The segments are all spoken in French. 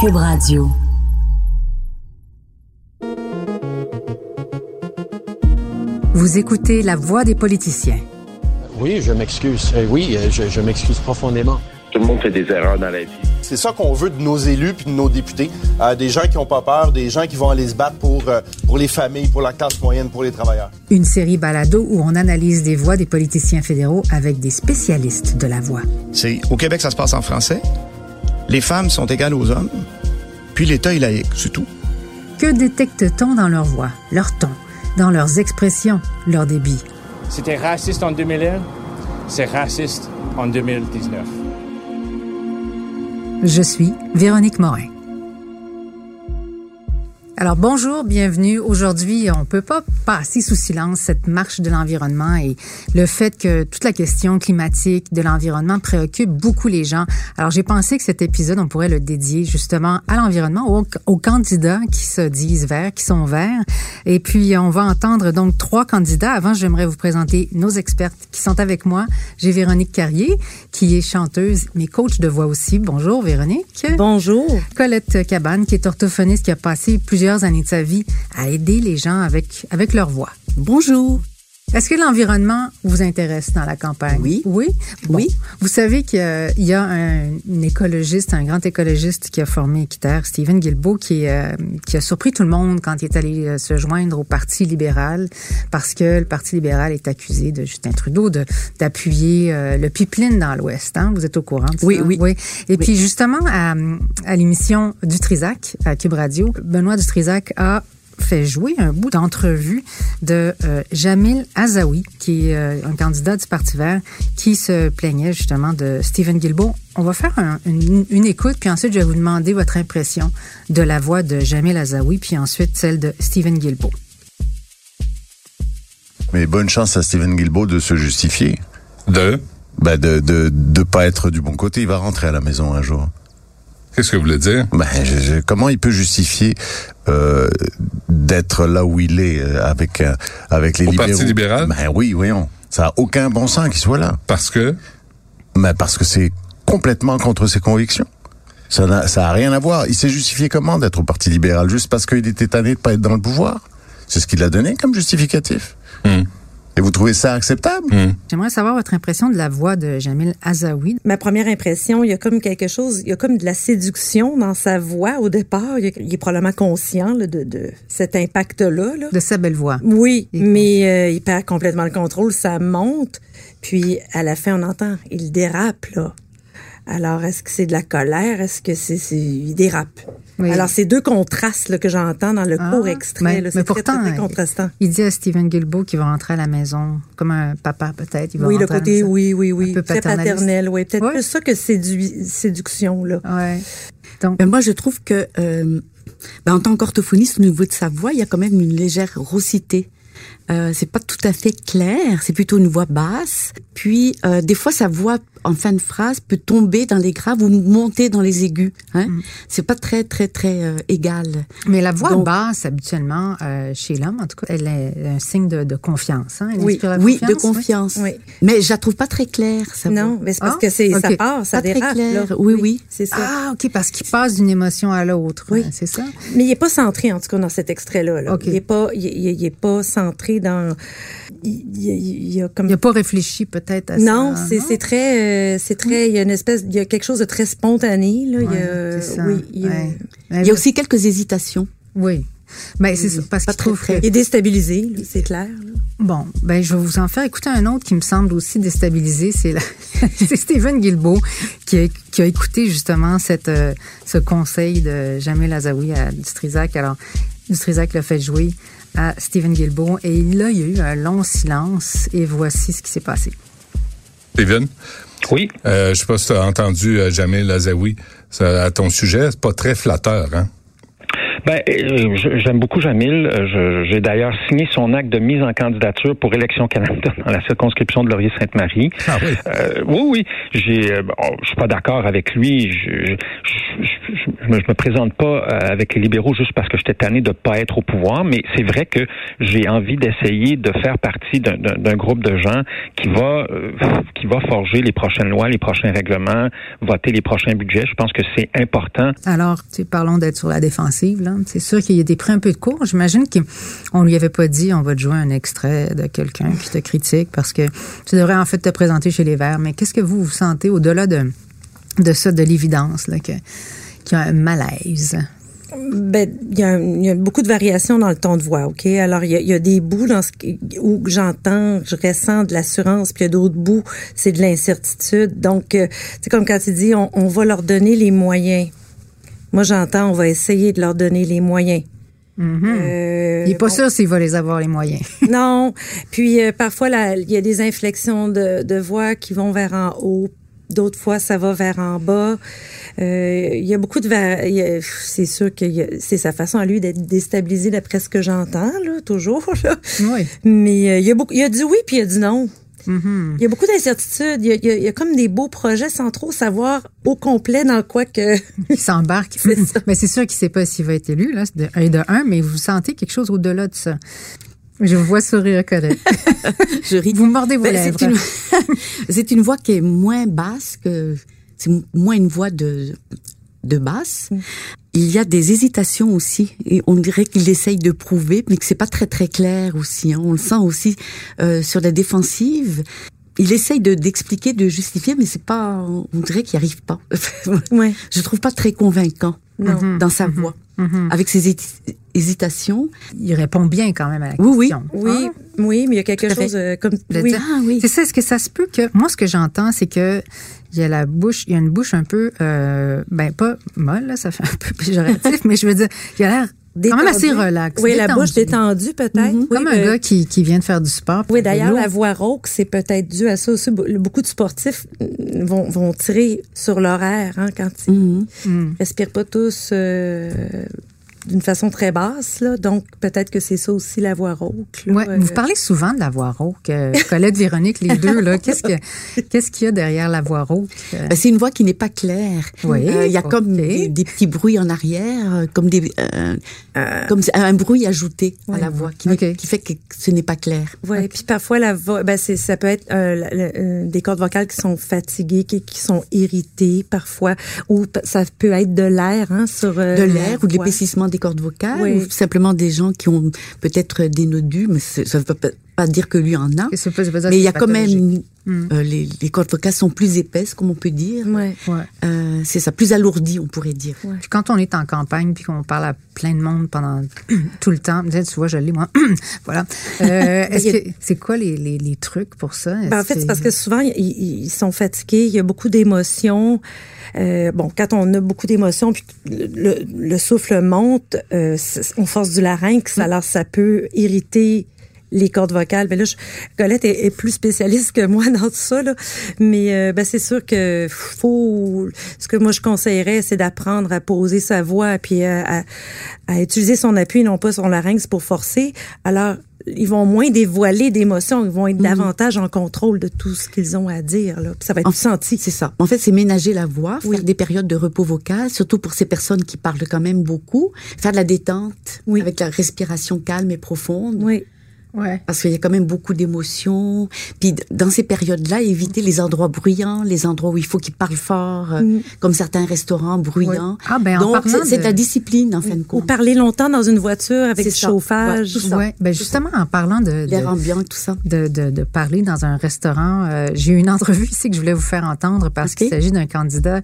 Cube Radio. Vous écoutez La Voix des politiciens. Oui, je m'excuse. Euh, oui, euh, je, je m'excuse profondément. Tout le monde fait des erreurs dans la vie. C'est ça qu'on veut de nos élus puis de nos députés. Euh, des gens qui n'ont pas peur, des gens qui vont aller se battre pour, euh, pour les familles, pour la classe moyenne, pour les travailleurs. Une série balado où on analyse des voix des politiciens fédéraux avec des spécialistes de la voix. C'est au Québec, ça se passe en français. Les femmes sont égales aux hommes. Puis l'État est laïque, c'est tout. Que détecte-t-on dans leur voix, leur ton, dans leurs expressions, leur débit? C'était raciste en 2001, c'est raciste en 2019. Je suis Véronique Morin. Alors bonjour, bienvenue. Aujourd'hui, on peut pas passer sous silence cette marche de l'environnement et le fait que toute la question climatique de l'environnement préoccupe beaucoup les gens. Alors j'ai pensé que cet épisode, on pourrait le dédier justement à l'environnement, aux, aux, candidats qui se disent verts, qui sont verts. Et puis on va entendre donc trois candidats. Avant, j'aimerais vous présenter nos expertes qui sont avec moi. J'ai Véronique Carrier, qui est chanteuse, mais coach de voix aussi. Bonjour Véronique. Bonjour. Colette Cabane, qui est orthophoniste, qui a passé plusieurs années de sa vie à aider les gens avec, avec leur voix. Bonjour. Est-ce que l'environnement vous intéresse dans la campagne? Oui. Oui? Bon. Oui. Vous savez qu'il y a un, un, écologiste, un grand écologiste qui a formé Équiterre, Stephen Guilbeault, qui, euh, qui a surpris tout le monde quand il est allé euh, se joindre au Parti libéral parce que le Parti libéral est accusé de Justin Trudeau d'appuyer euh, le pipeline dans l'Ouest. Hein? Vous êtes au courant de ça? Oui, oui. oui. Et oui. puis justement, à, à l'émission du Trisac, à Cube Radio, Benoît Dutrisac a fait jouer un bout d'entrevue de euh, Jamil Azaoui, qui est euh, un candidat du Parti vert, qui se plaignait justement de Stephen Guilbeault. On va faire un, une, une, écoute, puis ensuite je vais vous demander votre impression de la voix de Jamil Azaoui, puis ensuite celle de Stephen Guilbeault. Mais bonne chance à Stephen Guilbeault de se justifier. De? Ben de, de, de pas être du bon côté. Il va rentrer à la maison un jour. Qu'est-ce que vous voulez dire? Ben, je, je, comment il peut justifier euh, d'être là où il est euh, avec euh, avec les Au libéraux? Parti libéral? Ben oui, voyons. Ça a aucun bon sens qu'il soit là. Parce que? Ben parce que c'est complètement contre ses convictions. Ça n'a ça a rien à voir. Il s'est justifié comment d'être au Parti libéral? Juste parce qu'il était tanné de pas être dans le pouvoir? C'est ce qu'il a donné comme justificatif. Hum. Et vous trouvez ça acceptable? Mmh. J'aimerais savoir votre impression de la voix de Jamil Azaoui. Ma première impression, il y a comme quelque chose, il y a comme de la séduction dans sa voix au départ. Il, il est probablement conscient là, de, de, cet impact-là. Là. De sa belle voix. Oui, il mais euh, il perd complètement le contrôle, ça monte. Puis à la fin, on entend, il dérape, là. Alors, est-ce que c'est de la colère? Est-ce que c'est, c'est il dérape? Oui. Alors, c'est deux contrastes là, que j'entends dans le ah, court extrait. Mais, là, mais pourtant, très, très contrastant. Il dit à Stephen Guilbeault qu'il va rentrer à la maison comme un papa, peut-être. Oui, le côté, oui, oui, oui. Un peu très paternel, oui. Peut-être ouais. plus ça que sédu séduction, là. Ouais. Donc, mais moi, je trouve que, euh, ben, en tant qu'orthophoniste, au niveau de sa voix, il y a quand même une légère raucité. Euh, c'est pas tout à fait clair, c'est plutôt une voix basse. Puis euh, des fois sa voix en fin de phrase peut tomber dans les graves ou monter dans les aigus. Hein? Mm. C'est pas très très très euh, égal. Mais la voix Donc, basse habituellement euh, chez l'homme, en tout cas, elle est un signe de, de confiance. Hein? Elle oui, oui, confiance, de confiance. Oui. Mais je la trouve pas très claire. Ça non, mais c'est parce ah, que c'est okay. ça part, ça pas dérape. Très clair. Là. Oui, oui, c'est ça. Ah, ok, parce qu'il passe d'une émotion à l'autre. Oui, c'est ça? Mais il est pas centré en tout cas dans cet extrait-là. Là. Okay. Il est pas, il, il, il est pas centré dans il, il, y a comme il a pas réfléchi peut-être à non, ça. c'est c'est très euh, c'est très il y a une espèce il y a quelque chose de très spontané là, ouais, il y a ça. oui, il y a, ouais. il y a aussi quelques hésitations. Oui. Ben, c'est oui, parce qu'il trouve très... Il est déstabilisé, c'est clair. Là. Bon, ben je vais vous en faire écouter un autre qui me semble aussi déstabilisé, c'est la... c'est Stephen Guilbeault qui a, qui a écouté justement cette euh, ce conseil de Jamil Azaoui à Dutrisac. Alors Dutrisac l'a fait jouer à Stephen Guilbeault et là il y a eu un long silence et voici ce qui s'est passé. Stephen, Oui. Euh, je sais pas si tu as entendu euh, Jamil Azaoui à ton sujet. C'est pas très flatteur, hein? Ben, euh, j'aime beaucoup Jamil. Euh, j'ai d'ailleurs signé son acte de mise en candidature pour élection Canada dans la circonscription de Laurier-Sainte-Marie. Ah oui. Euh, oui, oui. J'ai, bon, je suis pas d'accord avec lui. Je, je, me, me présente pas avec les libéraux juste parce que j'étais tanné de pas être au pouvoir, mais c'est vrai que j'ai envie d'essayer de faire partie d'un groupe de gens qui va qui va forger les prochaines lois, les prochains règlements, voter les prochains budgets. Je pense que c'est important. Alors, parlons d'être sur la défensive. Là. C'est sûr qu'il y a des prix un peu de cours. J'imagine qu'on lui avait pas dit on va te jouer un extrait de quelqu'un qui te critique parce que tu devrais en fait te présenter chez les Verts. Mais qu'est-ce que vous vous sentez au-delà de, de ça, de l'évidence, là, qu'il y a un malaise? Ben, il y, a, beaucoup de variations dans le ton de voix, OK? Alors, il y a, des bouts dans ce, où j'entends, je ressens de l'assurance, puis il y a d'autres bouts, c'est de l'incertitude. Donc, euh, c'est comme quand tu dis, on, on va leur donner les moyens. Moi, j'entends, on va essayer de leur donner les moyens. Mm-hmm. Euh, il n'est pas sûr s'il va les avoir les moyens. non. Puis euh, parfois, il y a des inflexions de, voix qui vont vers en haut. D'autres fois, ça va vers en bas. Euh, il y a beaucoup de... C'est sûr que c'est sa façon à lui d'être déstabilisé d'après ce que j'entends, là, toujours. Oui. Mais il, y a beaucoup, il y a du oui puis il y a du non. Il y a beaucoup d'incertitudes. Il, il, y a comme des beaux projets sans trop savoir au complet dans quoi que. Il s'embarque. mais c'est sûr qu'il ne sait pas s'il va être élu, là, de un de un, mais vous sentez quelque chose au-delà de ça. Je vous vois sourire, Colette. Je ris. Vous mordez vos ben, lèvres. C'est une, une voix qui est moins basse que. C'est moins une voix de, de basse. Mm il y a des hésitations aussi et on dirait qu'il essaye de prouver mais que c'est pas très très clair aussi hein. on le sent aussi euh, sur la défensive il essaye de d'expliquer de justifier mais c'est pas on dirait qu'il arrive pas ouais. je trouve pas très convaincant non. dans sa mhm. voix mhm. avec ses hésitations il répond bien quand même à la oui, question oui oui oui mais il y a quelque chose euh, comme oui. Ah, oui. c'est ça est-ce que ça se peut que moi ce que j'entends c'est que il y a la bouche, il y a une bouche un peu, euh, ben pas molle, là, ça fait un peu péjoratif, mais je veux dire, il a l'air quand même assez relax. Oui, la bouche détendue peut-être. Mhm. Comme un gars qui, qui vient de faire du sport. Oui, d'ailleurs, la voix rauque, c'est peut-être dû à ça aussi. Beaucoup de sportifs vont, vont tirer sur l'horaire hein, quand ils mm respirent pas tous euh, d'une façon très basse. Là. Donc, peut-être que c'est ça aussi la voix rauque. Ouais, Vous parlez souvent de la voix rauque. Euh, Colette, Véronique, les deux. Là. Qu'est-ce, que, qu'est-ce qu'il y a derrière la voix rauque? Ben, c'est une voix qui n'est pas claire. Oui, euh, il y a comme des, petits bruits en arrière, euh, comme, des, comme un bruit ajouté à la voix qui, qui, fait que ce n'est pas clair. Oui, puis parfois, la voix, ben, c'est, ça peut être des cordes vocales qui sont fatiguées, qui, qui, sont irritées parfois, ou ça peut être de l'air hein, sur... de l'air ou de l'épaississement des cordes vocales ou simplement des gens qui ont peut-être des nodus, mais ça ne veut pas dire que lui en a. mais il y a quand même hmm. euh, les, les, cordes vocales sont plus épaisses, comme on peut dire. Ouais. Euh, c'est ça, plus alourdi, on pourrait dire. quand on est en campagne puis qu'on parle à plein de monde pendant tout le temps, tu vois, je l'ai moi. voilà. Euh, c'est quoi les, les, les, trucs pour ça? Ben, En fait, c'est parce que souvent ils, ils, sont fatigués, il y a beaucoup d'émotions. Euh, bon, quand on a beaucoup d'émotions, puis le, le, souffle monte, euh, on force du larynx, mm. alors ça peut irriter les cordes vocales. Mais là, je, Colette est, plus spécialiste que moi dans tout ça. Là. Mais euh, ben, c'est sûr que faut. Ce que moi je conseillerais, c'est d'apprendre à poser sa voix, puis à, à, utiliser son appui, non pas son larynx pour forcer. Alors ils vont moins dévoiler d'émotions, ils vont être mhm. davantage en contrôle de tout ce qu'ils ont à dire. Là. ça va être senti. C'est ça. En fait, c'est ménager la voix, faire des périodes de repos vocal, surtout pour ces personnes qui parlent quand même beaucoup, faire de la détente oui. avec la respiration calme et profonde. Oui. Ouais. Parce qu'il y a quand même beaucoup d'émotions. Puis dans ces périodes-là, éviter les endroits bruyants, les endroits où il faut qu'ils parlent fort, euh, mm. comme certains restaurants bruyants. Ah, ben, Donc c'est de... la discipline en fin de compte. Ou parler longtemps dans une voiture avec du chauffage. Ouais, ben justement en parlant de l'air ambiant tout ça. De, de, de, parler dans un restaurant, euh, j'ai eu une entrevue ici que je voulais vous faire entendre parce qu'il s'agit d'un candidat,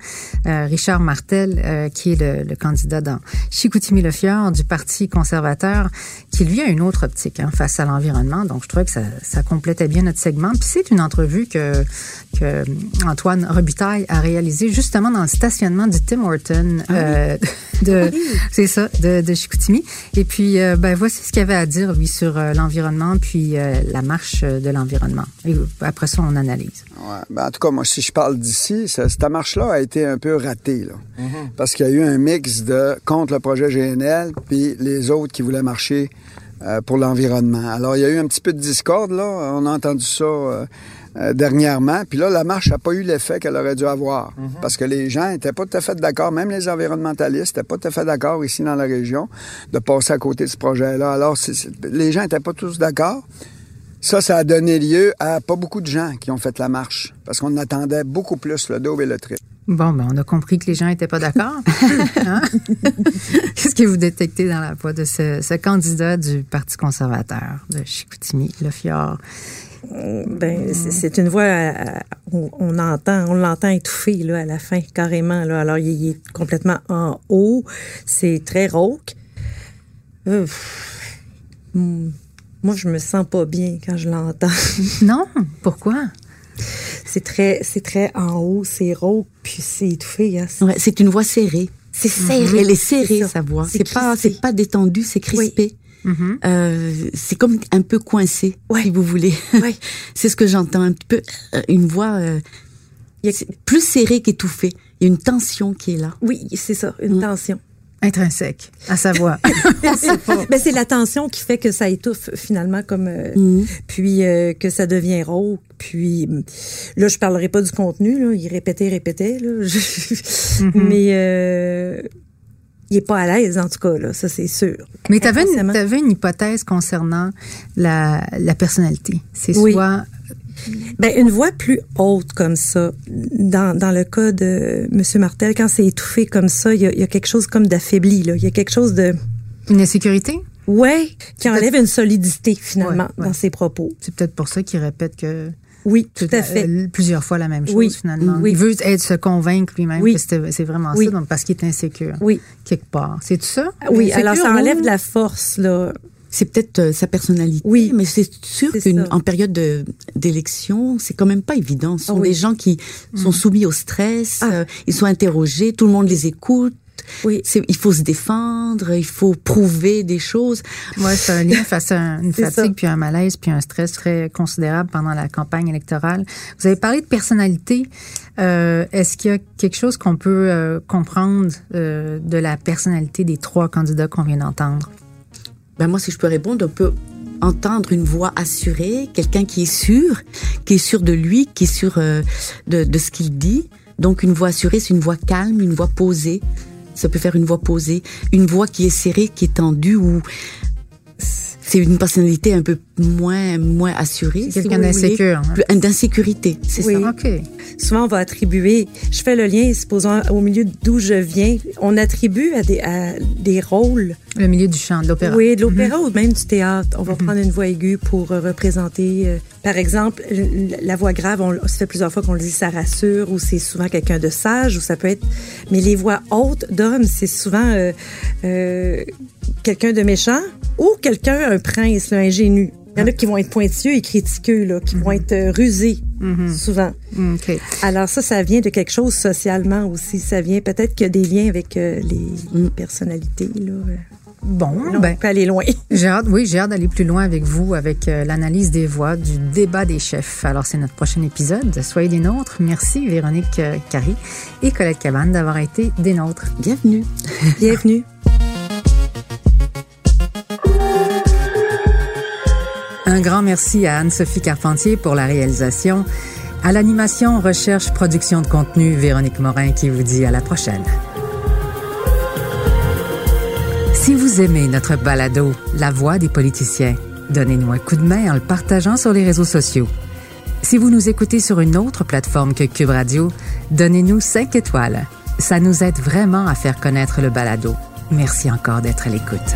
euh, Richard Martel, qui est le, le, candidat dans Chicoutimi-Le Fjord du Parti conservateur, qui lui a une autre optique hein, face à l'environnement. Donc, je trouvais que ça, ça complétait bien notre segment. Puis c'est une entrevue que, que Antoine Robitaille a réalisée justement dans le stationnement du Tim Horton Ah euh, de, c'est ça, de, de Chicoutimi. Et puis, euh, ben voici ce qu'il avait à dire lui sur euh, l'environnement puis euh, la marche de l'environnement. Et après ça, on analyse. Ouais. Ben, en tout cas, moi, si je parle d'ici, ça- cette marche-là a été un peu ratée, là. Parce qu'il y a eu un mix de contre le projet GNL, puis les autres qui voulaient marcher pour l'environnement. Alors, il y a eu un petit peu de discorde, là. On a entendu ça euh, euh, dernièrement. Puis là, la marche n'a pas eu l'effet qu'elle aurait dû avoir. Parce que les gens n'étaient pas tout à fait d'accord, même les environnementalistes n'étaient pas tout à fait d'accord ici dans la région de passer à côté de ce projet-là. Alors, les gens n'étaient pas tous d'accord. Ça, ça a donné lieu à pas beaucoup de gens qui ont fait la marche, parce qu'on attendait beaucoup plus le double et le triple. Bon, ben on a compris que les gens n'étaient pas d'accord. Hein? Qu'est-ce que vous détectez dans la voix de ce, ce candidat du Parti conservateur de Chicoutimi, le Fjord? Ben, c'est- une voix, euh, on, on entend, on l'entend étouffé là à la fin carrément là. Alors il, est complètement en haut, c'est très rauque. Euh, hmm, moi je me sens pas bien quand je l'entends. Non, pourquoi? C'est très, c'est très en haut, c'est rauque puis c'est étouffé. Hein. Ouais, c'est une voix serrée. C'est serré. Elle est serrée, sa voix. C'est pas, c'est pas détendu, c'est crispé. Mm-hmm. Euh, c'est comme un peu coincé, si vous voulez. Ouais. c'est ce que j'entends un petit peu. euh, Une voix euh, plus serrée qu'étouffée. Il y a une tension qui est là. Oui, c'est ça, une tension. Intrinsèque à sa voix. Ben, c'est la tension qui fait que ça étouffe finalement comme euh, Mhm. puis euh, que ça devient rauque puis hum, là je parlerai pas du contenu là, il répétait répétait là Je- mais euh, il est pas à l'aise en tout cas là, ça c'est sûr. Mais tu avais, une hypothèse concernant la, la personnalité. C'est Oui. soit Ben, une voix plus haute comme ça, dans, dans le cas de M. Martel, quand c'est étouffé comme ça, il y a, il y a quelque chose comme d'affaibli. là. Il y a quelque chose de... une insécurité? Ouais, qui enlève une solidité finalement Ouais, ouais. dans ses propos. C'est peut-être pour ça qu'il répète que Oui, tout tout- à fait. euh, plusieurs fois la même chose Oui. finalement. Oui. Il veut être se convaincre lui-même Oui. que c'est vraiment Oui. ça, donc parce qu'il est insécure Oui. quelque part. C'est tout ça? Oui, alors ça ou- enlève de la force, là. C'est peut-être euh, sa personnalité. Oui. Mais c'est sûr qu'en période de- d'élection, c'est quand même pas évident. Ce sont oui. des gens qui sont soumis au stress, Ah. euh, ils sont interrogés, tout le monde les écoute. Oui. Il faut se défendre, il faut prouver des choses. Ouais, c'est un lien face à un- une fatigue, ça. puis un malaise, puis un stress très considérable pendant la campagne électorale. Vous avez parlé de personnalité. Euh, Est-ce qu'il y a quelque chose qu'on peut euh, comprendre euh, de la personnalité des trois candidats qu'on vient d'entendre? Ben moi, si je peux répondre, on peut entendre une voix assurée, quelqu'un qui est sûr, qui est sûr de lui, qui est sûr euh, de, de ce qu'il dit. Donc une voix assurée, c'est une voix calme, une voix posée. Ça peut faire une voix posée, une voix qui est serrée, qui est tendue ou c'est une personnalité un peu moins moins. C'est si quelqu'un d'insécure, hein? D'insécurité, c'est Oui. ça. Souvent, on va attribuer, je fais le lien, supposons, au milieu d'où je viens, on attribue à des, à des rôles, Le milieu du chant, de l'opéra. oui, de l'opéra ou même du théâtre. On va prendre une voix aiguë pour euh, représenter, euh, par exemple, la voix grave, on, ça fait plusieurs fois qu'on le dit, ça rassure, ou c'est souvent quelqu'un de sage, ou ça peut être... Mais les voix hautes d'hommes, c'est souvent euh, euh, quelqu'un de méchant ou quelqu'un, un prince, là, ingénu. Il y en a qui vont être pointilleux et critiqueux, là, qui vont être euh, rusés, souvent. OK. Alors ça, ça vient de quelque chose socialement aussi. Ça vient peut-être qu'il y a des liens avec euh, les personnalités. Là. Bon, Là, ben, on peut aller loin. J'ai hâte, oui, j'ai hâte d'aller plus loin avec vous avec euh, l'analyse des voix du débat des chefs. Alors, c'est notre prochain épisode. Soyez des nôtres. Merci Véronique euh, Carré et Colette Cabane d'avoir été des nôtres. Bienvenue. Bienvenue. Un grand merci à Anne-Sophie Carpentier pour la réalisation. À l'animation, recherche, production de contenu, Véronique Morin qui vous dit à la prochaine. Si vous aimez notre balado, La voix des politiciens, donnez-nous un coup de main en le partageant sur les réseaux sociaux. Si vous nous écoutez sur une autre plateforme que Cube Radio, donnez-nous 5 étoiles. Ça nous aide vraiment à faire connaître le balado. Merci encore d'être à l'écoute.